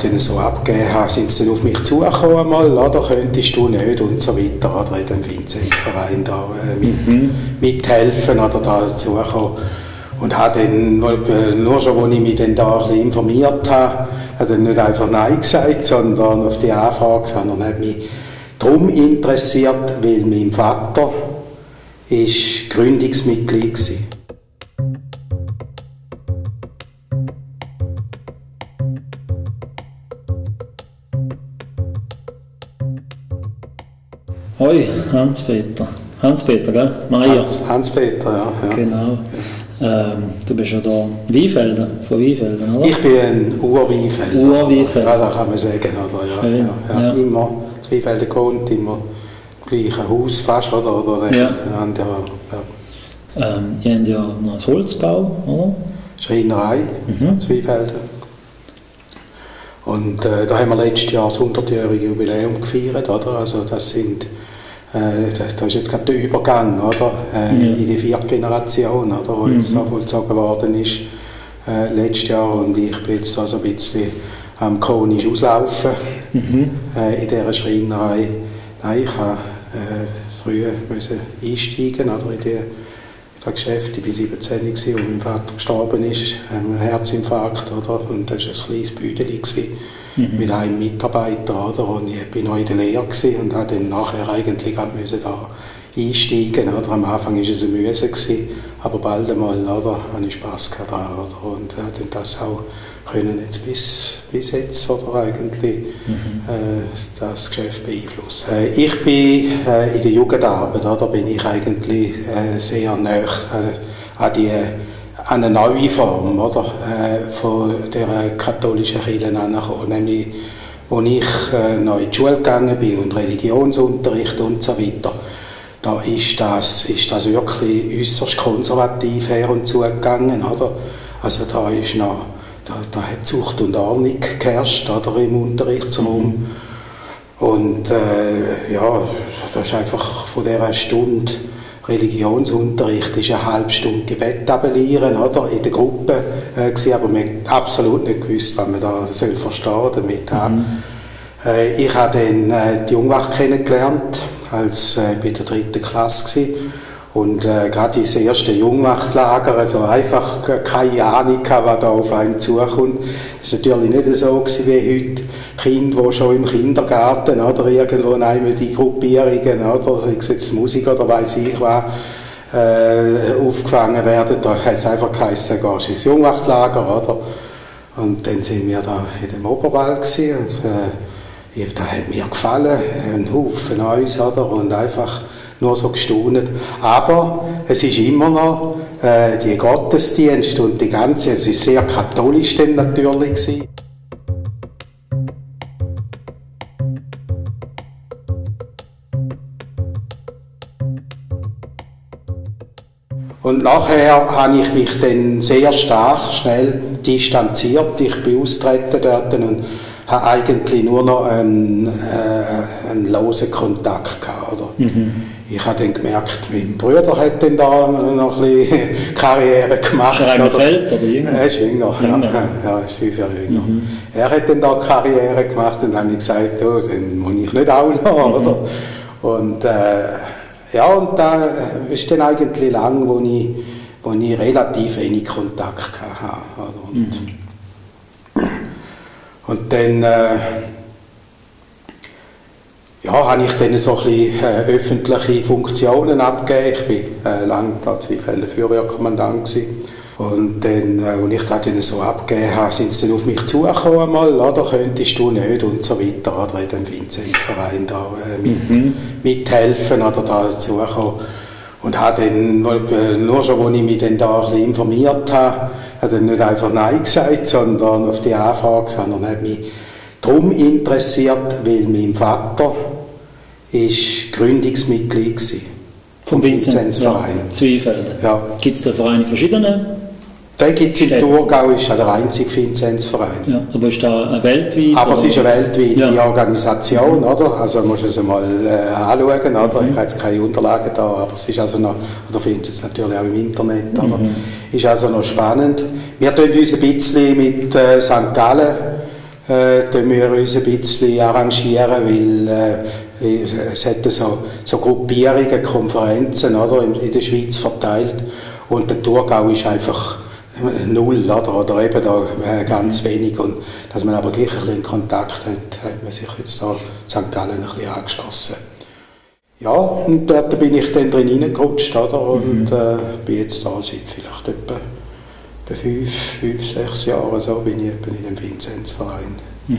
Dann, äh, ihnen so abgegeben habe, sind sie dann auf mich zugekommen, mal, oder könntest du nicht und so weiter, oder in dem Vinzenzverein da äh, mit, mhm. mithelfen oder da dazukommen. Und habe dann, nur schon, als ich mich dann da ein bisschen informiert habe, hat er nicht einfach Nein gesagt, sondern auf die Anfrage, sondern hat mich darum interessiert, weil mein Vater ist Gründungsmitglied war. Hoi, Hans-Peter. Hans-Peter, gell? Meier. Hans-Peter, ja, ja. Genau. Ähm, du bist ja da Weinfelden, von Weinfelden, oder? Ich bin ein Urweinfelder. Urweinfelder. Ja, das kann man sagen, oder? Ja, ja, ja. Immer in Weinfelden gewohnt, immer im gleichen Haus fast, oder? oder ja. Und, ja, ja. Ähm, ihr habt ja noch einen Holzbau, oder? Schreinerei, mhm. Zweifelden. Und äh, da haben wir letztes Jahr das 100-jährige Jubiläum gefeiert, oder? Also das sind das, das ist jetzt gerade der Übergang, oder? Äh, ja. In die vierte Generation, oder? Wo mhm. jetzt da vollzogen worden ist äh, letztes Jahr und ich bin jetzt also ein bisschen am chronisch auslaufen mhm. äh, in dieser Schreinerei. Nein, ich habe äh, früher müssen einsteigen oder, in die das Geschäft. Ich war 17, als mein Vater gestorben ist, ein Herzinfarkt. Oder? Und das war ein kleines Büdeli mhm. mit einem Mitarbeiter. Oder? Und ich war noch in der Lehre und musste dann nachher eigentlich da einsteigen. Oder? Am Anfang war es eine Mühe, aber bald einmal oder, hatte ich Spass daran. Oder? Und äh, dann das auch können jetzt bis, bis jetzt oder eigentlich mhm. äh, das Geschäft beeinflussen. Äh, ich bin äh, in der Jugendarbeit, da bin ich eigentlich äh, sehr nah äh, an die eine neue Form oder, äh, von der katholischen Kirche angekommen, nämlich als ich noch in die Schule gegangen bin und Religionsunterricht und so weiter, da ist das, ist das wirklich äußerst konservativ her und zugegangen. Oder? Also da ist noch da, da hat Zucht und Ordnung geherrscht oder, im Unterrichtsraum. Und äh, ja, das ist einfach von dieser Stunde Religionsunterricht ist eine halbe Stunde Gebet tabellieren, oder? In der Gruppe äh, gewesen, aber man hat absolut nicht gewusst, was man da soll verstehen damit mhm. äh, Ich habe dann äh, die Jungwacht kennengelernt, als äh, ich in der dritten Klasse war. Und äh, gerade das erste Jungwachtlager, also einfach keine Ahnung, was da auf einen zukommt. Das war natürlich nicht so gewesen wie heute. Kinder, die schon im Kindergarten oder irgendwo in einem die Gruppierungen, oder, sei es jetzt Musik oder weiß ich was, äh, aufgefangen werden. Da hat es einfach geheißen, gehst ins Jungwachtlager, oder? Und dann sind wir da in dem Oberwald gewesen, und äh, das hat mir gefallen, ein Haufen Neues, oder? Und einfach nur so gestaunet. Aber es ist immer noch äh, die Gottesdienste und die ganze, es ist sehr katholisch dann natürlich gewesen. Und nachher habe ich mich dann sehr stark, schnell distanziert. Ich bin austreten dort und habe eigentlich nur noch einen, äh, einen losen Kontakt gehabt. Oder? Mhm ich habe dann gemerkt, mein Bruder hat dann da noch ein bisschen Karriere gemacht. Ist er eigentlich älter oder jünger? Er ist jünger, jünger. Ja, ja, ist fünf Jahre jünger. Mhm. Er hat dann da Karriere gemacht und dann habe ich gesagt, oh, dann muss ich nicht auch noch, mhm. oder? Und äh, ja, und da ist dann eigentlich lang, wo ich, wo ich relativ wenig Kontakt hatte. Und, mhm. und dann... Äh, ja, habe ich dann so ein bisschen äh, öffentliche Funktionen abgegeben. Ich war äh, lange zwei Fälle Feuerwehrkommandant gewesen. Und dann, äh, als ich das dann so abgegeben habe, sind sie dann auf mich zugekommen, mal, oder könntest du nicht und so weiter, oder in dem Vinzenzverein da äh, mit, mhm. mithelfen oder da dazukommen. Und habe dann, äh, nur schon, als ich mich dann da ein bisschen informiert habe, hat er nicht einfach Nein gesagt, sondern auf die Anfrage, sondern hat mich darum interessiert, weil mein Vater ist Gründungsmitglied war. Vom Vinzenzverein. Ja, Zweifelden. Ja. Gibt es da Vereine verschiedene? Den gibt es in Thurgau, ist der einzige Vinzenzverein. Ja, aber ist da eine weltweit? Aber es ist eine weltweite ja. Organisation, oder? Also musst du es mal äh, anschauen, oder? Mhm. Ich habe jetzt keine Unterlagen da, aber es ist also noch, oder findest es natürlich auch im Internet, oder? Mhm. Ist also noch spannend. Wir tun uns ein bisschen mit äh, St. Gallen äh, wir uns ein bisschen arrangieren, weil äh, es hat so, so Gruppierungen, Konferenzen oder, in, in der Schweiz verteilt und der Thurgau ist einfach null oder, oder eben da äh, ganz wenig und dass man aber gleich ein bisschen Kontakt hat, hat man sich jetzt da St. Gallen ein bisschen angeschlossen. Ja, und dort bin ich dann drin reingerutscht oder, und mhm. äh, bin jetzt da seit vielleicht etwa fünf, fünf, sechs Jahren so bin ich bin in dem Vinzenzverein. Mhm.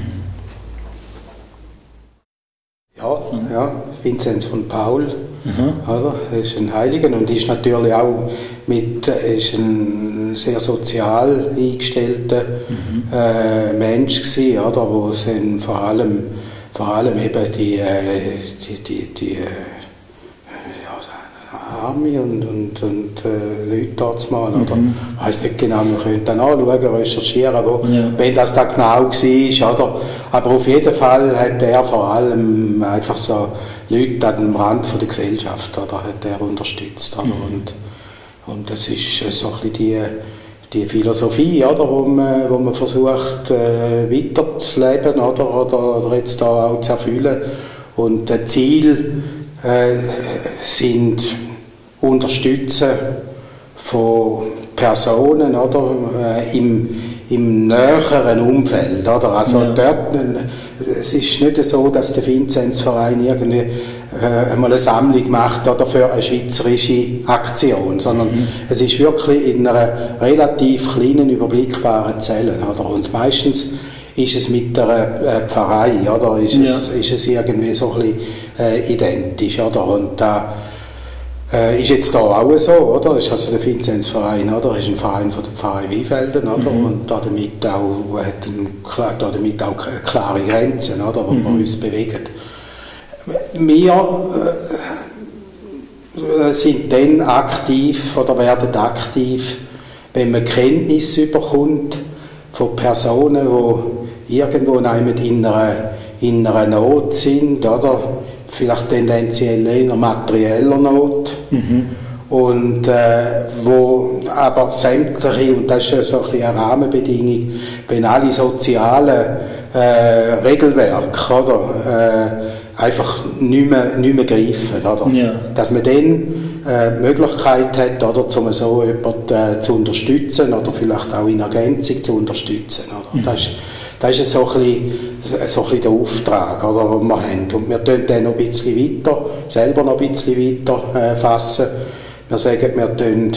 Ja, ja, Vinzenz von Paul, mhm. also, ist ein Heiliger und ist natürlich auch mit, ist ein sehr sozial eingestellter mhm. äh, Mensch gewesen, oder, wo dann vor allem, vor allem eben die, äh, die, die, die äh, Army und, und, und äh, Leute dort mal. Mhm. Oder, ich weiß nicht genau, wir können dann anschauen, recherchieren, wo, ja. wenn das da genau war. Oder? Aber auf jeden Fall hat er vor allem einfach so Leute an dem Rand von der Gesellschaft oder, hat er unterstützt. Oder? Mhm. Und, und das ist so ein bisschen die, die Philosophie, oder, wo, man, wo man versucht äh, weiterzuleben oder, oder, oder jetzt da auch zu erfüllen. Und das Ziel äh, sind Unterstützen von Personen oder, äh, im, im näheren Umfeld. Oder? Also ja. dort, es ist nicht so, dass der Vinzenzverein irgendwie äh, einmal eine Sammlung macht oder für eine schweizerische Aktion, sondern mhm. es ist wirklich in einer relativ kleinen, überblickbaren Zelle. Oder? Und meistens ist es mit der äh, Pfarrei, oder? Ist, ja. es, ist es irgendwie so ein bisschen äh, identisch. Oder? Und da äh, ist jetzt da auch so, oder? Ist also der Vinzenzverein, oder? Ist ein Verein von der Pfarrei Weinfelden, oder? Mhm. Und damit auch, hat ein, damit auch klare Grenzen, oder? Wo mhm. wir uns bewegen. Wir äh, sind dann aktiv oder werden aktiv, wenn man Kenntnis überkommt von Personen, die irgendwo in einer, in einer Not sind, oder? Vielleicht tendenziell eher materieller Not. Mhm. Und äh, wo aber sämtliche, und das ist so ein eine Rahmenbedingung, wenn alle sozialen äh, Regelwerke oder, äh, einfach nicht mehr, nicht mehr greifen. Oder? Ja. Dass man dann äh, die Möglichkeit hat, oder, um so jemanden äh, zu unterstützen oder vielleicht auch in Ergänzung zu unterstützen. Oder? Mhm. Das ist, das ist so ein bisschen, so ein bisschen der Auftrag, oder, den wir haben. Und wir tun dann noch ein bisschen weiter, selber noch ein bisschen weiter äh, fassen. Wir sagen, wir tun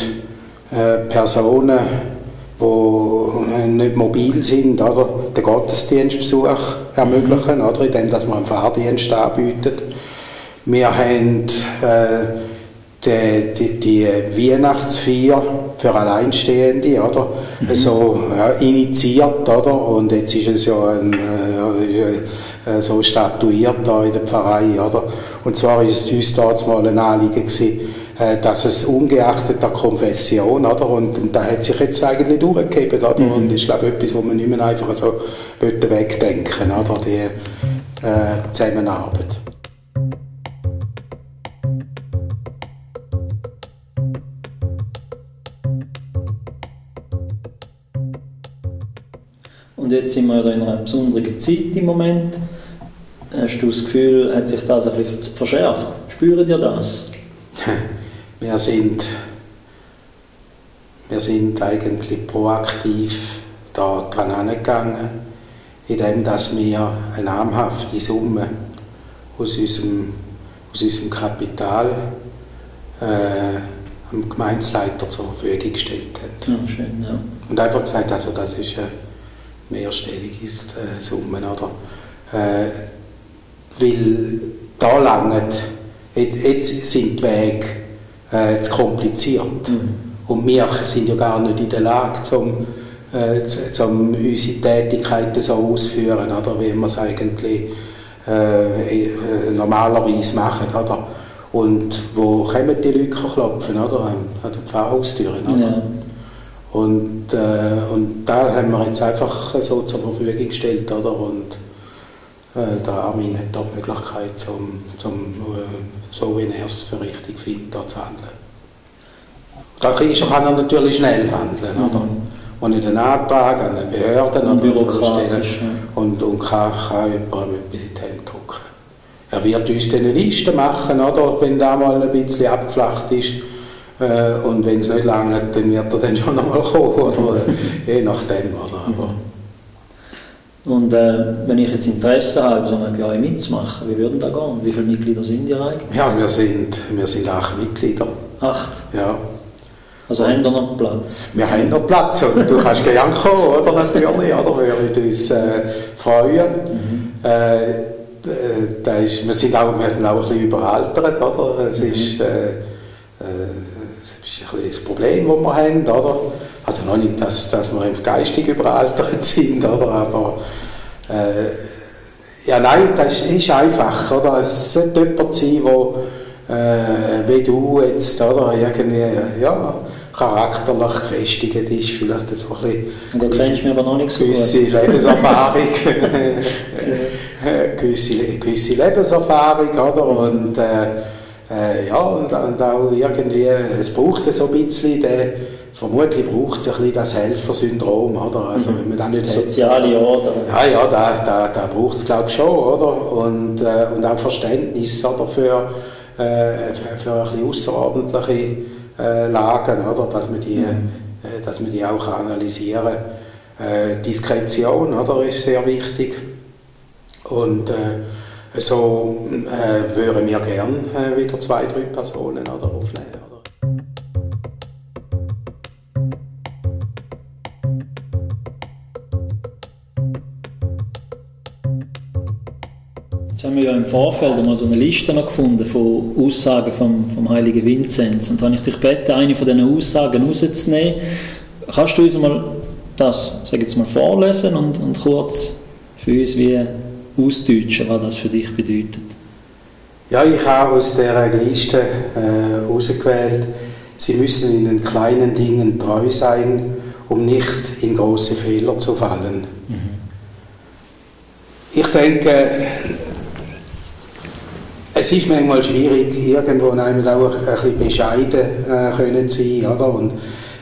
äh, Personen, die äh, nicht mobil sind, oder, den Gottesdienstbesuch ermöglichen, oder, indem dass man einen Fahrdienst anbietet. Wir haben äh, die, die, die Weihnachtsfeier für Alleinstehende, oder? Mhm. So ja, initiiert, oder? Und jetzt ist es ja ein, äh, so statuiert da in der Pfarrei, oder? Und zwar ist es uns damals mal ein Anliegen gewesen, äh, dass es ungeachtet der Konfession, oder? Und, und da hat sich jetzt eigentlich durchgegeben, oder? Mhm. Und ist, glaube ich, etwas, wo man nicht mehr einfach so wegdenken oder? Die äh, Zusammenarbeit. Und jetzt sind wir in einer besonderen Zeit im Moment. Hast du das Gefühl, hat sich das ein bisschen verschärft? Spüren ihr das? Wir sind, wir sind eigentlich proaktiv da dran angegangen, indem dass wir eine namhafte Summe aus unserem, aus unserem Kapital äh, am Gemeinsleiter zur Verfügung gestellt haben. Ja, schön, ja. Und einfach gesagt, also das ist eine mehrstellige äh, Summen. Oder? Äh, weil da langt, jetzt sind die Wege äh, zu kompliziert. Mhm. Und wir sind ja gar nicht in der Lage, zum, äh, zum unsere Tätigkeiten so auszuführen, oder, wie wir es eigentlich äh, äh, normalerweise machen. Oder? Und wo kommen die Leute klopfen? Oder? An den Pfarrhaustüren. Oder? Ja. Und, äh, und da haben wir jetzt einfach so zur Verfügung gestellt. Oder? Und äh, der Armin hat da die Möglichkeit, zum, zum, äh, so wie er es für richtig findet, da zu handeln. Da kann er natürlich schnell handeln. Mhm. Oder? und nicht einen Antrag an eine Behörde Und oder bürokratisch, stellen und, und kann, kann jemandem etwas in die Hände drücken. Er wird uns dann eine Liste machen, oder, wenn da mal ein bisschen abgeflacht ist. Äh, und wenn es nicht lange dann wird er dann schon einmal kommen, oder? je nachdem. Oder? Aber, Und äh, wenn ich jetzt Interesse habe, so bei euch mitzumachen, wie würden da gehen? Wie viele Mitglieder sind ihr eigentlich? ja, wir sind, wir sind acht Mitglieder. Acht. Ja. Also haben ihr noch Platz? Wir haben noch Platz und du kannst gerne kommen, oder? Natürlich, oder? Wir würden uns äh, freuen. Äh, äh, da ist, wir, sind auch, wir sind auch ein bisschen überaltert, oder? Es ist, äh, äh, ist ein das Problem, das wir haben, oder? Also noch nicht, dass, dass wir geistig überaltert sind, oder? Aber äh, ja, nein, das ist, ist einfach, oder? Es sollte jemand sein, der äh, wie du jetzt, oder? Irgendwie, ja, charakterlich gefestigt ist, vielleicht so ein bisschen Und du kennst mich aber noch nicht so gewisse gut. Lebenserfahrung, gewisse, gewisse Lebenserfahrung, oder? Und, äh, äh, ja, und, und auch irgendwie, es braucht so ein bisschen, den, vermutlich braucht es ein bisschen das Helfersyndrom, oder? Also, wenn man das nicht hat, Soziale Order. ja, ja, da, da, da braucht es glaube ich schon, oder? Und, äh, und auch Verständnis oder, für, äh, für, für ein bisschen außerordentliche äh, Lagen, oder? Dass man die, äh, dass man die auch analysieren kann. Äh, Diskretion, oder, ist sehr wichtig. Und äh, so äh, würden wir gerne äh, wieder zwei, drei Personen oder, aufnehmen. Oder? Jetzt haben wir ja im Vorfeld einmal so eine Liste noch gefunden von Aussagen vom, vom heiligen Vinzenz. Und habe ich dich gebeten, eine von diesen Aussagen rauszunehmen. Kannst du uns mal das, sag jetzt mal, vorlesen und, und kurz für uns wie ausdeutschen, was das für dich bedeutet? Ja, ich habe aus dieser Liste äh, ausgewählt, Sie müssen in den kleinen Dingen treu sein, um nicht in große Fehler zu fallen. Ich denke, es ist manchmal schwierig, irgendwo einmal auch ein bisschen bescheiden äh, können zu sein, oder? Und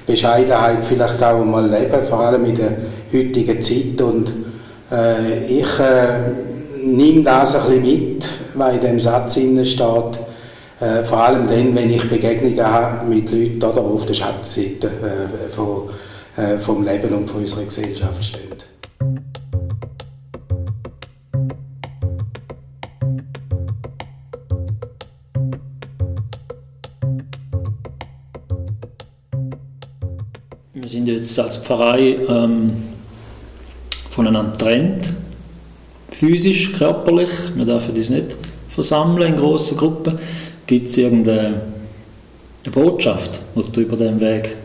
Bescheidenheit vielleicht auch mal leben, vor allem in der heutigen Zeit. Und äh, ich äh, nehme das ein bisschen mit, was in dem Satz steht. Äh, vor allem dann, wenn ich Begegnungen habe mit Leuten, die auf der Schattenseite äh, von, äh, vom Leben und von unserer Gesellschaft stehen. Wir sind jetzt als Pfarrei ähm, voneinander getrennt, physisch, körperlich. Wir dürfen uns nicht versammeln in grossen Gruppen. Gibt es irgendeine eine Botschaft, die du über diesen Weg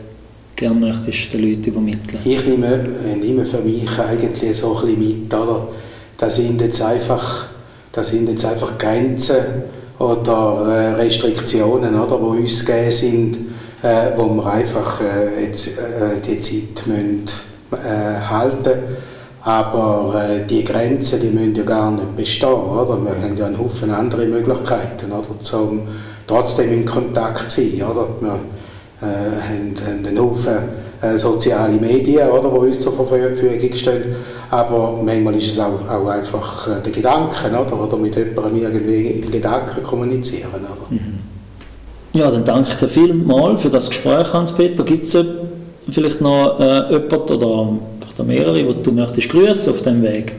gerne möchtest den Leuten übermitteln? Ich nehme, nehme für mich eigentlich so ein mit, oder? Das sind jetzt einfach, das sind jetzt einfach Grenzen oder äh, Restriktionen, oder, die uns gegeben sind, äh, wo wir einfach äh, jetzt, äh, die Zeit müssen, äh, halten aber äh, die Grenzen, die müssen ja gar nicht bestehen, oder? Wir haben ja einen Haufen andere Möglichkeiten, oder? Zum trotzdem in Kontakt zu sein, oder? Wir äh, haben, haben einen Haufen äh, soziale Medien, oder, die uns zur Verfügung stehen, aber manchmal ist es auch, auch einfach äh, der Gedanken, oder? Oder mit jemandem irgendwie in Gedanken kommunizieren, oder? Ja, dann danke dir vielmals für das Gespräch, Hans-Peter. Gibt es vielleicht noch äh, jemanden oder auch mehrere, die du möchtest grüßen auf diesem Weg?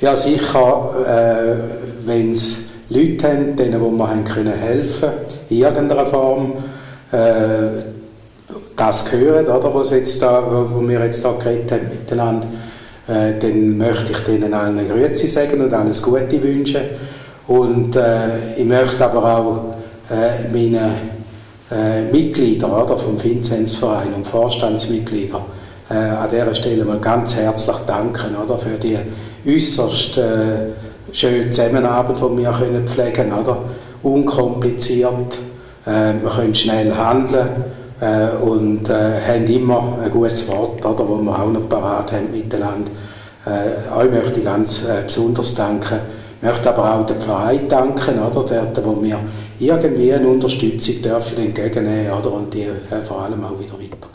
Ja, sicher, äh, wenn es Leute haben, denen wo wir haben können helfen in irgendeiner Form, äh, das hören, oder, was jetzt da, wo wir jetzt da geredet haben miteinander, äh, dann möchte ich denen allen Grüße sagen und alles Gute wünschen. Und äh, ich möchte aber auch äh, meinen äh, Mitgliedern oder, vom Vinzenzverein und Vorstandsmitgliedern äh, an dieser Stelle mal ganz herzlich danken oder, für die äußerst äh, schöne Zusammenarbeit, die wir können pflegen können. Unkompliziert, äh, wir können schnell handeln äh, und äh, haben immer ein gutes Wort, oder, wo wir auch noch parat haben miteinander. Äh, euch möchte ich ganz äh, besonders danken. Ich möchte aber auch dem Verein danken, oder, dort, wo wir irgendwie eine Unterstützung dürfen entgegennehmen oder, und die äh, vor allem auch wieder weitergeben.